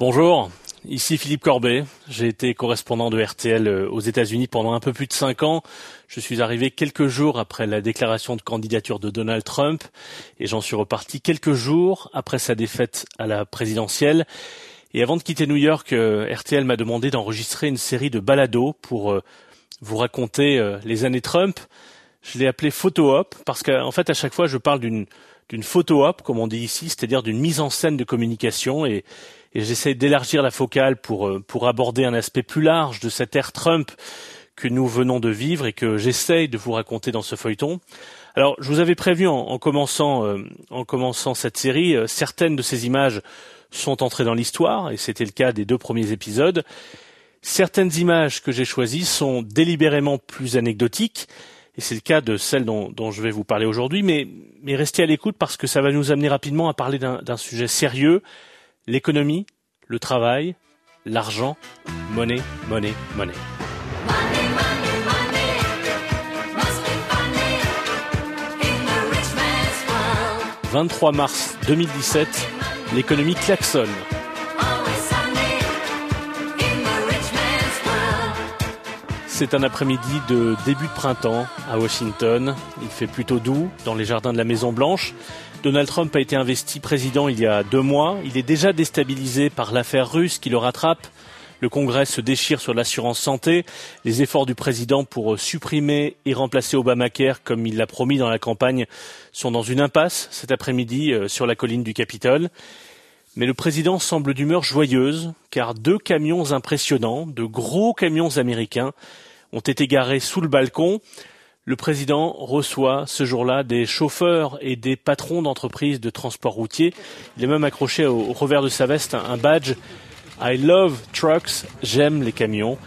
Bonjour, ici Philippe Corbet. J'ai été correspondant de RTL euh, aux États-Unis pendant un peu plus de cinq ans. Je suis arrivé quelques jours après la déclaration de candidature de Donald Trump et j'en suis reparti quelques jours après sa défaite à la présidentielle. Et avant de quitter New York, euh, RTL m'a demandé d'enregistrer une série de balados pour euh, vous raconter les années Trump. Je l'ai appelé photo op parce qu'en fait à chaque fois je parle d'une d'une photo op comme on dit ici, c'est-à-dire d'une mise en scène de communication et, et j'essaie d'élargir la focale pour, euh, pour aborder un aspect plus large de cette ère Trump que nous venons de vivre et que j'essaye de vous raconter dans ce feuilleton. Alors, je vous avais prévu en, commençant, euh, en commençant cette série, euh, certaines de ces images sont entrées dans l'histoire, et c'était le cas des deux premiers épisodes. Certaines images que j'ai choisies sont délibérément plus anecdotiques, et c'est le cas de celles dont, dont, je vais vous parler aujourd'hui, mais, mais restez à l'écoute parce que ça va nous amener rapidement à parler d'un sujet sérieux l'économie, le travail, l'argent, monnaie, monnaie, monnaie. 23 mars 2017, l'économie klaxonne. C'est un après-midi de début de printemps à Washington. Il fait plutôt doux dans les jardins de la Maison Blanche. Donald Trump a été investi président il y a deux mois. Il est déjà déstabilisé par l'affaire russe qui le rattrape. Le Congrès se déchire sur l'assurance santé. Les efforts du président pour supprimer et remplacer Obamacare, comme il l'a promis dans la campagne, sont dans une impasse cet après-midi euh, sur la colline du Capitole. Mais le président semble d'humeur joyeuse, car deux camions impressionnants, de gros camions américains, ont été garés sous le balcon le président reçoit ce jour-là des chauffeurs et des patrons d'entreprises de transport routier. Il est même accroché au, revers de sa veste un, badge I love trucks, j'aime les camions.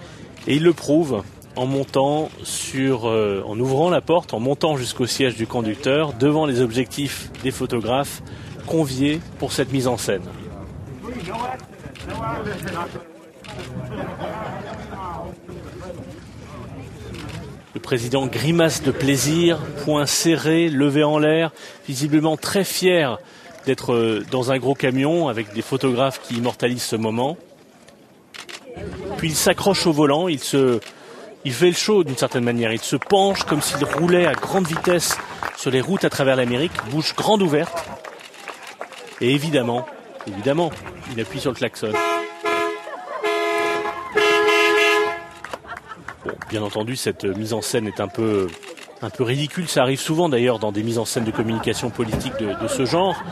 Et il le prouve en montant sur, euh, en ouvrant la porte, en montant jusqu'au siège du conducteur, devant les objectifs des photographes conviés pour cette mise en scène. Le président grimace de plaisir, poing serré, levé en l'air, visiblement très fier d'être euh, dans un gros camion avec des photographes qui immortalisent ce moment. Puis il s'accroche au volant, il se, il fait le show d'une certaine manière. Il se penche comme s'il roulait à grande vitesse sur les routes à travers l'Amérique, bouche grande ouverte. Et évidemment, évidemment, il appuie sur le klaxon. Bien entendu, cette mise en scène est un peu un peu ridicule. Ça arrive souvent d'ailleurs dans des mises en scène de communication politique de, ce genre.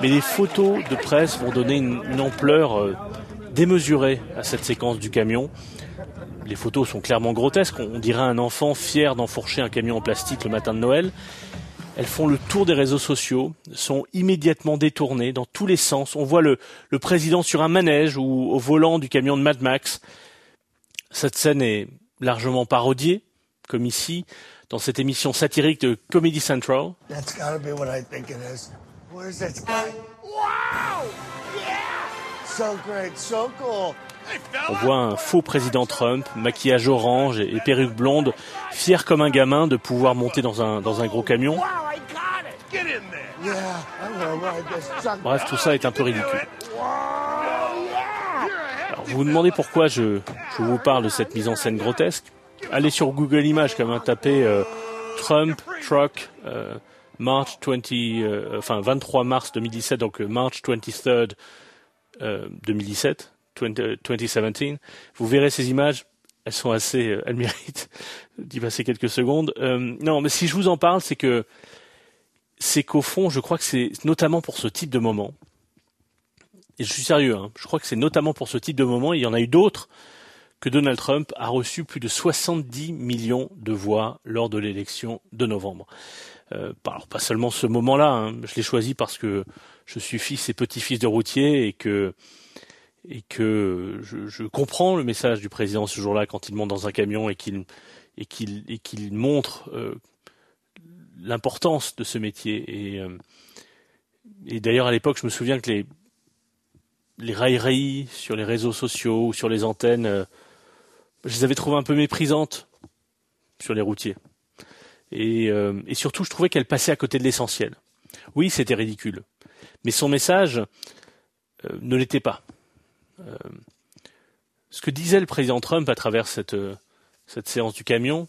Mais les photos de presse vont donner une, ampleur euh, démesurée à cette séquence du camion. Les photos sont clairement grotesques. On dirait un enfant fier d'enfourcher un camion en plastique le matin de Noël. Elles font le tour des réseaux sociaux, sont immédiatement détournées dans tous les sens. On voit le, le président sur un manège ou au volant du camion de Mad Max. Cette scène est, largement parodié, comme ici, dans cette émission satirique de Comedy Central. On voit un faux président Trump, maquillage orange et, perruque blonde, fier comme un gamin de pouvoir monter dans un, dans un gros camion. Bref, tout ça est un peu ridicule. Vous vous demandez pourquoi je, je, vous parle de cette mise en scène grotesque Allez sur Google Images, comme un tapé euh, Trump Truck euh, March 20, euh, enfin 23 mars 2017, donc March 23rd 2017, 2017. Vous verrez ces images, elles sont assez, elles méritent d'y passer quelques secondes. non, mais si je vous en parle, c'est que c'est qu'au fond, je crois que c'est notamment pour ce type de moment je suis sérieux, hein, je crois que c'est notamment pour ce type de moment, il y en a eu d'autres, que Donald Trump a reçu plus de 70 millions de voix lors de l'élection de novembre. Euh, alors pas seulement ce moment-là, hein, je l'ai choisi parce que je suis fils et petit-fils de routier et que je, comprends le message du président ce jour-là quand il monte dans un camion et qu'il montre euh, l'importance de ce métier. Euh, et d'ailleurs à l'époque je me souviens que les les railleries sur les réseaux sociaux sur les antennes, euh, je les avais trouvées un peu méprisantes sur les routiers. Et, euh, et surtout, je trouvais qu'elle passait à côté de l'essentiel. Oui, c'était ridicule. Mais son message euh, ne l'était pas. ce que disait le président Trump à travers cette, cette séance du camion,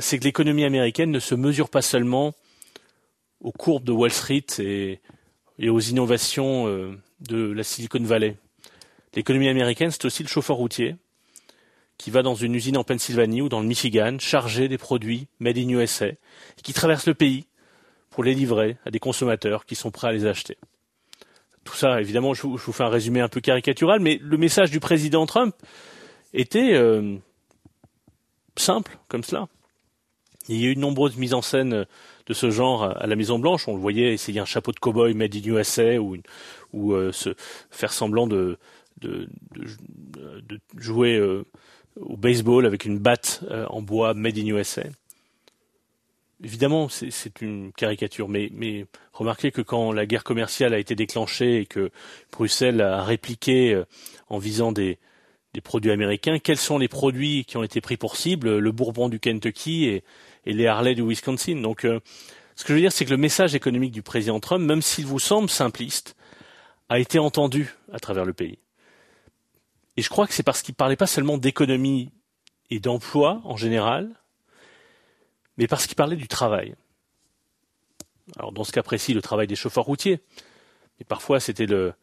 c'est que l'économie américaine ne se mesure pas seulement aux courbes de Wall Street et, et aux innovations de la Silicon Valley. L'économie américaine, c'est aussi le chauffeur routier qui va dans une usine en Pennsylvanie ou dans le Michigan charger des produits made in USA et qui traverse le pays pour les livrer à des consommateurs qui sont prêts à les acheter. Tout ça, évidemment, je vous, fais un résumé un peu caricatural, mais le message du président Trump était euh, simple, comme cela. Il y a eu de nombreuses mises en scène de ce genre à la Maison Blanche. On le voyait essayer un chapeau de cow-boy made in USA ou, euh, se faire semblant de, jouer euh, au baseball avec une batte euh, en bois made in USA. Évidemment, c'est une caricature, mais, mais, remarquez que quand la guerre commerciale a été déclenchée et que Bruxelles a répliqué en visant des, des produits américains, quels sont les produits qui ont été pris pour cible? Le Bourbon du Kentucky et, et les Harley du Wisconsin. Donc, euh, ce que je veux dire, c'est que le message économique du président Trump, même s'il vous semble simpliste, a été entendu à travers le pays. Et je crois que c'est parce qu'il ne parlait pas seulement d'économie et d'emploi en général, mais parce qu'il parlait du travail. Alors dans ce cas précis, le travail des chauffeurs routiers, mais parfois c'était le,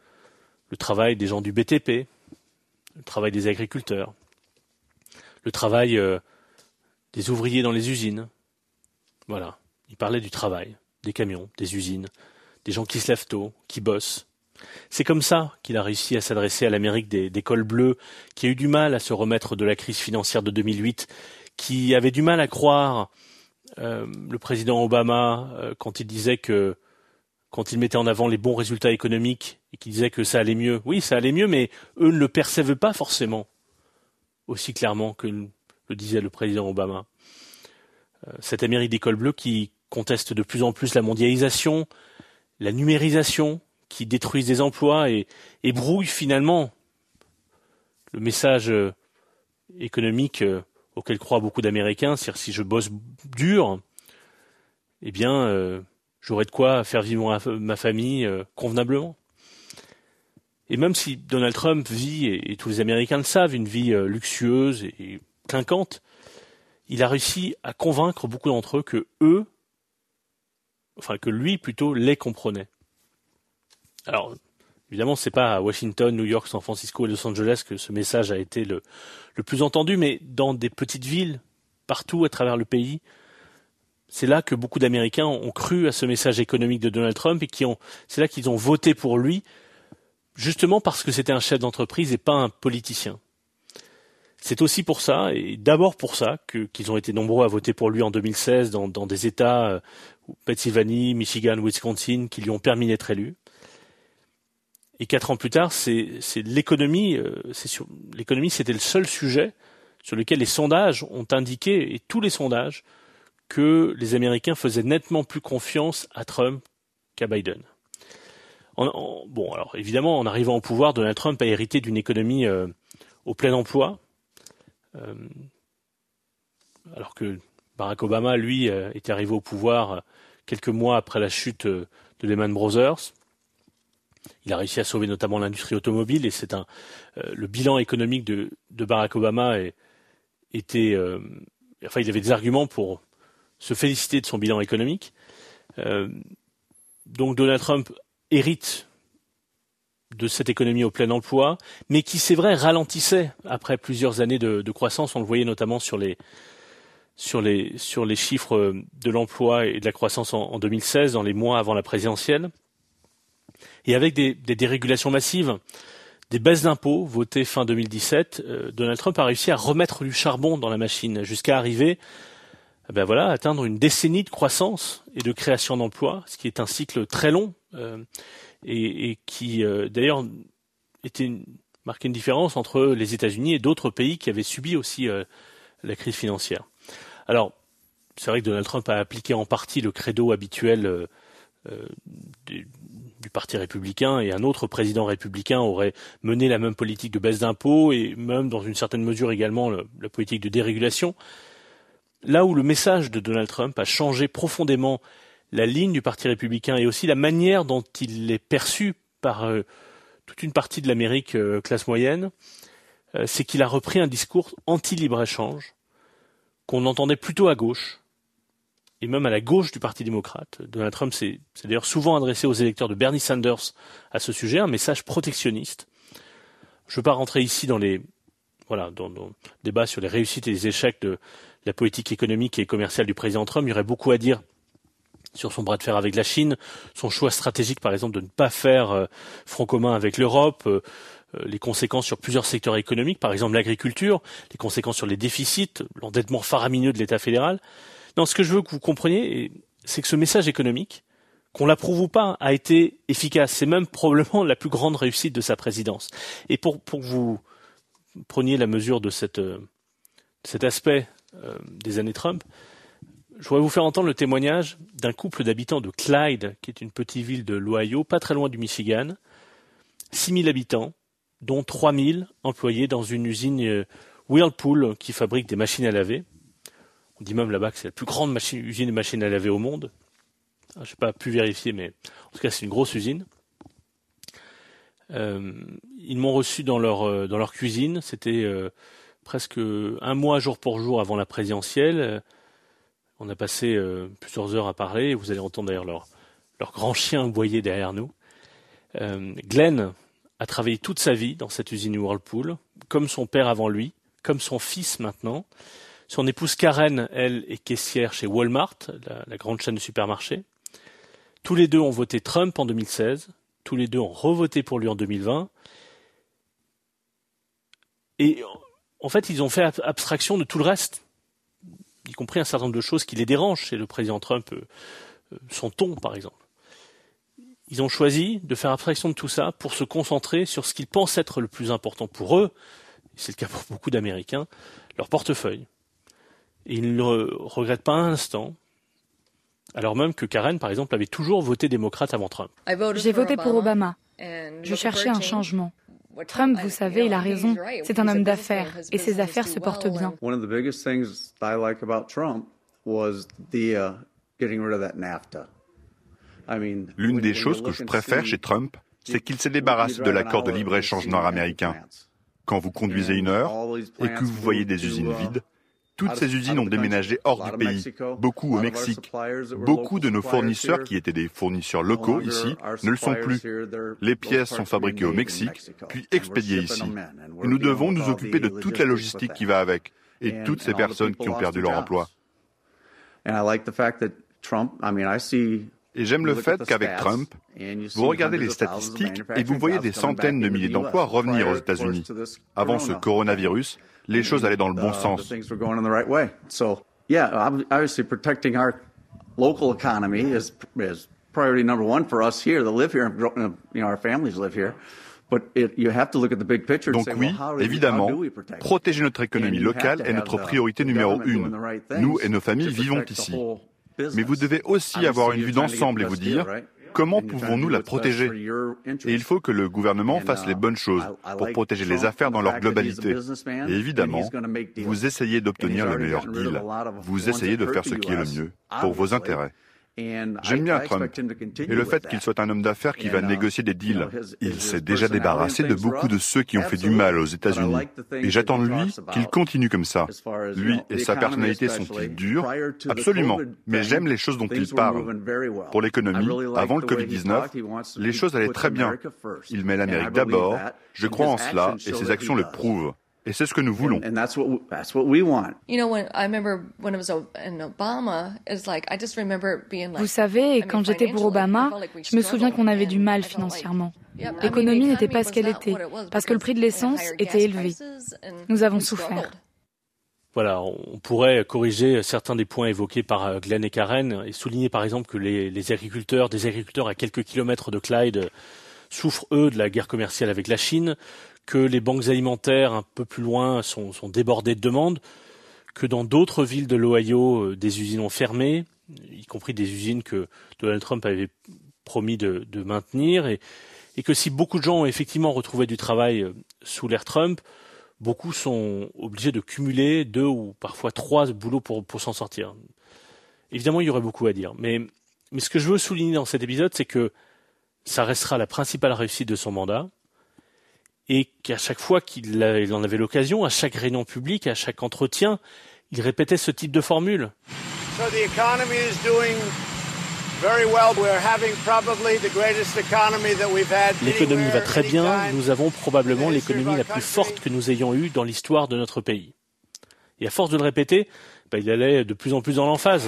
travail des gens du BTP, le travail des agriculteurs, le travail euh, des ouvriers dans les usines. Voilà. Il parlait du travail, des camions, des usines, des gens qui se lèvent tôt, qui bossent. C'est comme ça qu'il a réussi à s'adresser à l'Amérique des, cols bleus, qui a eu du mal à se remettre de la crise financière de 2008, qui avait du mal à croire euh, le président Obama euh, quand il disait que quand il mettait en avant les bons résultats économiques et qu'il disait que ça allait mieux. Oui, ça allait mieux, mais eux ne le percevaient pas forcément aussi clairement que le disait le président Obama. Euh, cette Amérique des cols bleus qui conteste de plus en plus la mondialisation, la numérisation, qui détruisent des emplois et, et brouille finalement le message euh, économique euh, auquel croient beaucoup d'Américains, c'est-à-dire si je bosse dur, eh bien, j'aurai de quoi faire vivre ma, famille convenablement. Et même si Donald Trump vit, et, tous les Américains le savent, une vie luxueuse et clinquante, il a réussi à convaincre beaucoup d'entre eux que eux, enfin que lui plutôt, les comprenait. Alors, évidemment, c'est pas à Washington, New York, San Francisco et Los Angeles que ce message a été le, plus entendu, mais dans des petites villes, partout à travers le pays, c'est là que beaucoup d'Américains ont cru à ce message économique de Donald Trump et qui ont, c'est là qu'ils ont voté pour lui, justement parce que c'était un chef d'entreprise et pas un politicien. C'est aussi pour ça, et d'abord pour ça, qu'ils ont été nombreux à voter pour lui en 2016 dans, dans des États, euh, Pennsylvanie, Michigan, Wisconsin, qui lui ont permis d'être élu. Et quatre ans plus tard, c'est l'économie. Euh, l'économie, c'était le seul sujet sur lequel les sondages ont indiqué, et tous les sondages, que les Américains faisaient nettement plus confiance à Trump qu'à Biden. bon, alors évidemment, en arrivant au pouvoir, Donald Trump a hérité d'une économie euh, au plein emploi, alors que Barack Obama, lui, euh, était arrivé au pouvoir euh, quelques mois après la chute de Lehman Brothers. Il a réussi à sauver notamment l'industrie automobile et c'est un le bilan économique de, Barack Obama était enfin il avait des arguments pour se féliciter de son bilan économique. donc Donald Trump hérite de cette économie au plein emploi, mais qui, c'est vrai, ralentissait après plusieurs années de, croissance. On le voyait notamment sur les, chiffres de l'emploi et de la croissance en, 2016, dans les mois avant la présidentielle. Et avec des, dérégulations massives, des baisses d'impôts votées fin 2017, euh, Donald Trump a réussi à remettre du charbon dans la machine jusqu'à arriver eh ben voilà, atteindre une décennie de croissance et de création d'emplois, ce qui est un cycle très long. Euh, et, qui euh, d'ailleurs était marquait une différence entre les États-Unis et d'autres pays qui avaient subi aussi euh, la crise financière. Alors, c'est vrai que Donald Trump a appliqué en partie le credo habituel euh, du, Parti républicain et un autre président républicain aurait mené la même politique de baisse d'impôts et même dans une certaine mesure également la politique de dérégulation. Là où le message de Donald Trump a changé profondément la ligne du Parti républicain et aussi la manière dont il est perçu par euh, toute une partie de l'Amérique classe moyenne, c'est qu'il a repris un discours anti-libre-échange qu'on entendait plutôt à gauche, et même à la gauche du Parti démocrate. Donald Trump s'est d'ailleurs souvent adressé aux électeurs de Bernie Sanders à ce sujet, un message protectionniste. Je ne veux pas rentrer ici dans les voilà, dans le débat sur les réussites et les échecs de la politique économique et commerciale du président Trump. Il y aurait beaucoup à dire sur son bras de fer avec la Chine, son choix stratégique par exemple de ne pas faire euh, front commun avec l'Europe, euh, euh, les conséquences sur plusieurs secteurs économiques, par exemple l'agriculture, les conséquences sur les déficits, l'endettement faramineux de l'État fédéral. Non, ce que je veux que vous compreniez, c'est que ce message économique, qu'on l'approuve ou pas, a été efficace. C'est même probablement la plus grande réussite de sa présidence. Et pour, pour que vous preniez la mesure de cette, cet aspect euh, des années Trump, je voudrais vous faire entendre le témoignage d'un couple d'habitants de Clyde, qui est une petite ville de l'Ohio, pas très loin du Michigan. 6000 habitants, dont 3000 employés dans une usine euh, Whirlpool qui fabrique des machines à laver. On dit même là-bas que c'est la plus grande usine de machines à laver au monde. Ah, je n'ai pas pu vérifier, mais en tout cas, c'est une grosse usine. Euh, ils m'ont reçu dans leur, euh, dans leur cuisine. C'était presque un mois jour pour jour avant la présidentielle. On a passé plusieurs heures à parler. Vous allez entendre d'ailleurs leur, grand chien aboyer derrière nous. Glenn, a travaillé toute sa vie dans cette usine Whirlpool, comme son père avant lui, comme son fils maintenant. Son épouse Karen, elle, est caissière chez Walmart, la, grande chaîne de supermarchés. Tous les deux ont voté Trump en 2016. Tous les deux ont revoté pour lui en 2020. Et en fait, ils ont fait abstraction de tout le reste, y compris un certain nombre de choses qui les dérangent chez le président Trump, euh, euh, son ton par exemple ils ont choisi de faire abstraction de tout ça pour se concentrer sur ce qu'ils pensent être le plus important pour eux, c'est le cas pour beaucoup d'Américains, leur portefeuille. Ils ne le regrettent pas un instant, alors même que Karen, par exemple, avait toujours voté démocrate avant Trump. J'ai voté pour Obama. Je cherchais un changement. Trump, vous savez, il a raison. C'est un homme d'affaires et ses affaires se portent bien. L'une des choses que je préfère chez Trump, c'est qu'il s'est débarrassé de l'accord de libre-échange nord-américain. Quand vous conduisez une heure et que vous voyez des usines vides, toutes ces usines ont déménagé hors du pays, beaucoup au Mexique. Beaucoup de nos fournisseurs, qui étaient des fournisseurs locaux ici, ne le sont plus. Les pièces sont fabriquées au Mexique, puis expédiées ici. Et nous devons nous occuper de toute la logistique qui va avec, et toutes ces personnes qui ont perdu leur emploi. Et j'aime le fait qu'avec Trump, vous regardez les statistiques et vous voyez des centaines de milliers d'emplois revenir aux États-Unis. Avant ce coronavirus, les choses allaient dans le bon uh, sens. local economy is, is priority number one for us here that live here, you know, our families live here. But it, you have to look at the big picture. Donc oui, évidemment, protéger notre économie locale est notre priorité numéro une. Nous et nos familles vivons ici. Mais vous devez aussi avoir une vue d'ensemble et vous dire comment pouvons-nous la protéger Et il faut que le gouvernement fasse les bonnes choses pour protéger les affaires dans leur globalité. Et évidemment, vous essayez d'obtenir le meilleur deal. Vous essayez de faire ce qui est le mieux pour vos intérêts. J'aime bien Trump et le fait qu'il soit un homme d'affaires qui va uh, négocier des deals. Il s'est déjà débarrassé de beaucoup de ceux qui ont fait du mal aux États-Unis. Et j'attends de lui qu'il continue comme ça. Lui et sa personnalité sont-ils durs Absolument. Mais j'aime les choses dont il parle. Pour l'économie, avant le Covid-19, les choses allaient très bien. Il met l'Amérique d'abord. Je crois en cela et ses actions le prouvent. Et c'est ce que nous voulons. Vous savez, quand j'étais pour Obama, je me souviens qu'on avait du mal financièrement. L'économie n'était pas ce qu'elle était, parce que le prix de l'essence était élevé. Nous avons souffert. Voilà, on pourrait corriger certains des points évoqués par euh, Glenn et Karen et souligner par exemple que les, les agriculteurs, des agriculteurs à quelques kilomètres de Clyde, souffrent eux de la guerre commerciale avec la Chine, que les banques alimentaires un peu plus loin sont, débordées de demandes, que dans d'autres villes de l'Ohio, euh, des usines ont fermé, y compris des usines que Donald Trump avait promis de, maintenir, et, que si beaucoup de gens ont effectivement retrouvé du travail euh, sous l'ère Trump, beaucoup sont obligés de cumuler deux ou parfois trois boulots pour, s'en sortir. Évidemment, il y aurait beaucoup à dire, mais ce que je veux souligner dans cet épisode, c'est que ça restera la principale réussite de son mandat, et qu'à chaque fois qu'il en avait l'occasion, à chaque réunion publique, à chaque entretien, il répétait ce type de formule. L'économie va très bien, nous avons probablement l'économie la plus forte que nous ayons eue dans l'histoire de notre pays. Et à force de le répéter, bah, il allait de plus en plus dans l'emphase.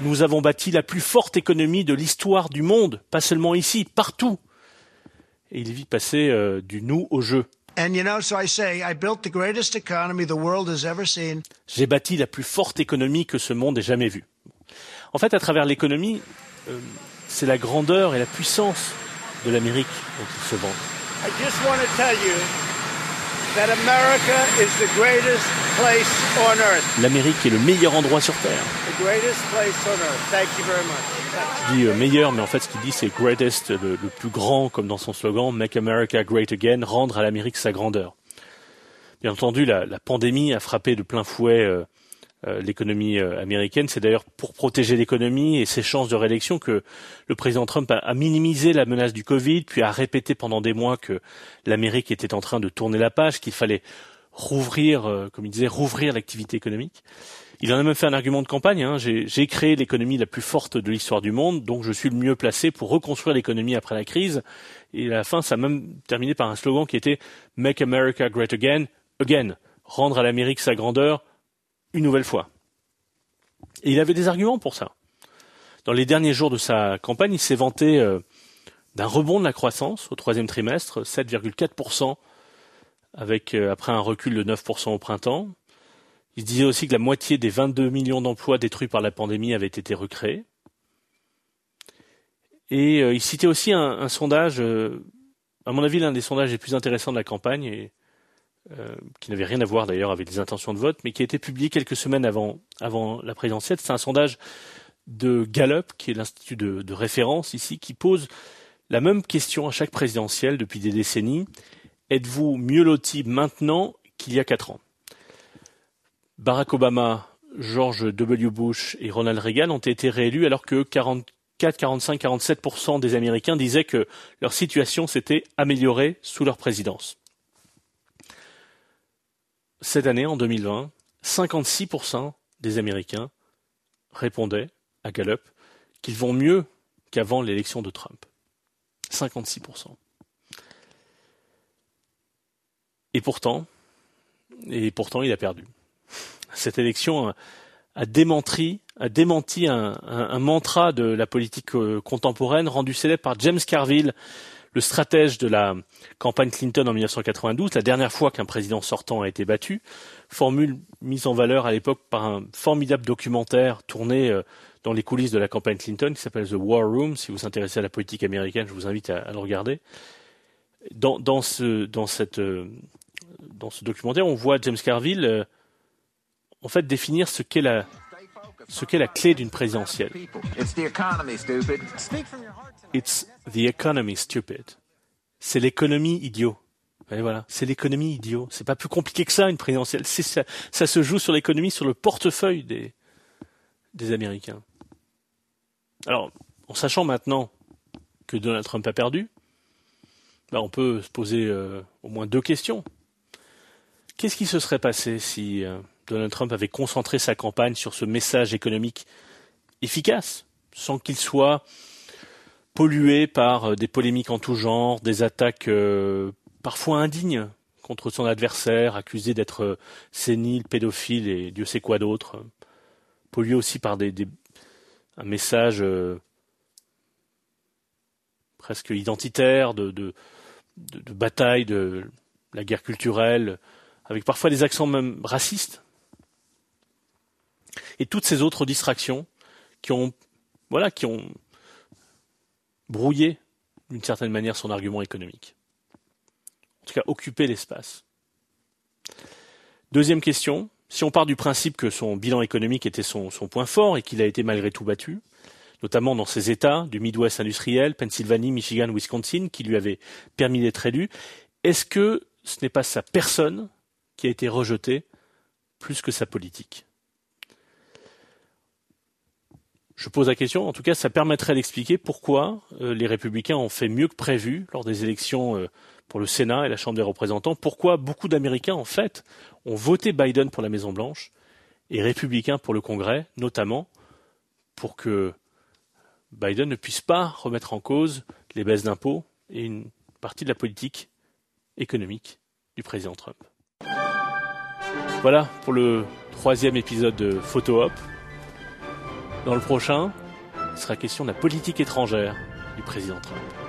Nous avons bâti la plus forte économie de l'histoire du monde, pas seulement ici, partout. Et il vit passer euh, du nous au jeu. J'ai bâti la plus forte économie que ce monde ait jamais vue. En fait, à travers l'économie, euh, c'est la grandeur et la puissance de l'Amérique dont il se vante. L'Amérique est le meilleur endroit sur Terre. Je dis euh, meilleur, mais en fait ce qu'il dit c'est greatest, le, plus grand, comme dans son slogan, Make America Great Again, rendre à l'Amérique sa grandeur. Bien entendu, la, pandémie a frappé de plein fouet euh, euh, l'économie américaine. C'est d'ailleurs pour protéger l'économie et ses chances de réélection que le président Trump a, a, minimisé la menace du Covid, puis a répété pendant des mois que l'Amérique était en train de tourner la page, qu'il fallait rouvrir, euh, comme il disait, rouvrir l'activité économique. Il en a même fait un argument de campagne. Hein. J'ai créé l'économie la plus forte de l'histoire du monde, donc je suis le mieux placé pour reconstruire l'économie après la crise. Et à la fin, ça a même terminé par un slogan qui était Make America Great Again, again, rendre à l'Amérique sa grandeur une nouvelle fois. Et il avait des arguments pour ça. Dans les derniers jours de sa campagne, il s'est vanté euh, d'un rebond de la croissance au troisième trimestre, 7,4% avec euh, après un recul de 9% au printemps. Il disait aussi que la moitié des 22 millions d'emplois détruits par la pandémie avaient été recréés. Et euh, il citait aussi un, sondage, à mon avis l'un des sondages les plus intéressants de la campagne, qui n'avait rien à voir d'ailleurs avec les intentions de vote, mais qui a été publié quelques semaines avant, la présidentielle. C'est un sondage de Gallup, qui est l'institut de, de référence ici, qui pose la même question à chaque présidentielle depuis des décennies êtes-vous mieux loti maintenant qu'il y a quatre ans? Barack Obama, George W. Bush et Ronald Reagan ont été réélus alors que 44, 45, 47% des Américains disaient que leur situation s'était améliorée sous leur présidence. Cette année, en 2020, 56% des Américains répondaient à Gallup qu'ils vont mieux qu'avant l'élection de Trump. 56%. Et pourtant, il a perdu. Cette élection a démenti, un, mantra de la politique euh, contemporaine rendu célèbre par James Carville, le stratège de la campagne Clinton en 1992, la dernière fois qu'un président sortant a été battu, formule mise en valeur à l'époque par un formidable documentaire tourné euh, dans les coulisses de la campagne Clinton qui s'appelle The War Room. Si vous vous intéressez à la politique américaine, je vous invite à, le regarder. Dans, dans, ce, dans cette euh, dans ce documentaire, on voit James Carville euh, en fait définir ce qu'est la ce qu'est la clé d'une présidentielle. It's the economy, stupid. C'est l'économie idiot. Et voilà, c'est l'économie idiot. C'est pas plus compliqué que ça une présidentielle. Ça, ça, se joue sur l'économie, sur le portefeuille des des Américains. Alors, en sachant maintenant que Donald Trump a perdu, bah, on peut se poser euh, au moins deux questions. Qu'est-ce qui se serait passé si euh, Donald Trump avait concentré sa campagne sur ce message économique efficace, sans qu'il soit pollué par euh, des polémiques en tout genre, des attaques euh, parfois indignes contre son adversaire, accusé d'être sénile, pédophile et Dieu sait quoi d'autre, pollué aussi par des, un message presque identitaire de, de, de bataille de la guerre culturelle, avec parfois des accents même racistes, et toutes ces autres distractions qui ont, voilà, qui ont brouillé d'une certaine manière son argument économique. En tout cas, occupé l'espace. Deuxième question, si on part du principe que son bilan économique était son, point fort et qu'il a été malgré tout battu, notamment dans ces États du Midwest industriel, Pennsylvanie, Michigan, Wisconsin, qui lui avaient permis d'être élu, est-ce que ce n'est pas sa personne qui a été rejeté plus que sa politique? Je pose la question, en tout cas, ça permettrait d'expliquer pourquoi euh, les républicains ont fait mieux que prévu lors des élections euh, pour le Sénat et la Chambre des représentants, pourquoi beaucoup d'Américains, en fait, ont voté Biden pour la Maison-Blanche et républicains pour le Congrès, notamment pour que Biden ne puisse pas remettre en cause les baisses d'impôts et une partie de la politique économique du président Trump. Voilà pour le troisième épisode de Photo Hop. Dans le prochain, il sera question de la politique étrangère du président Trump.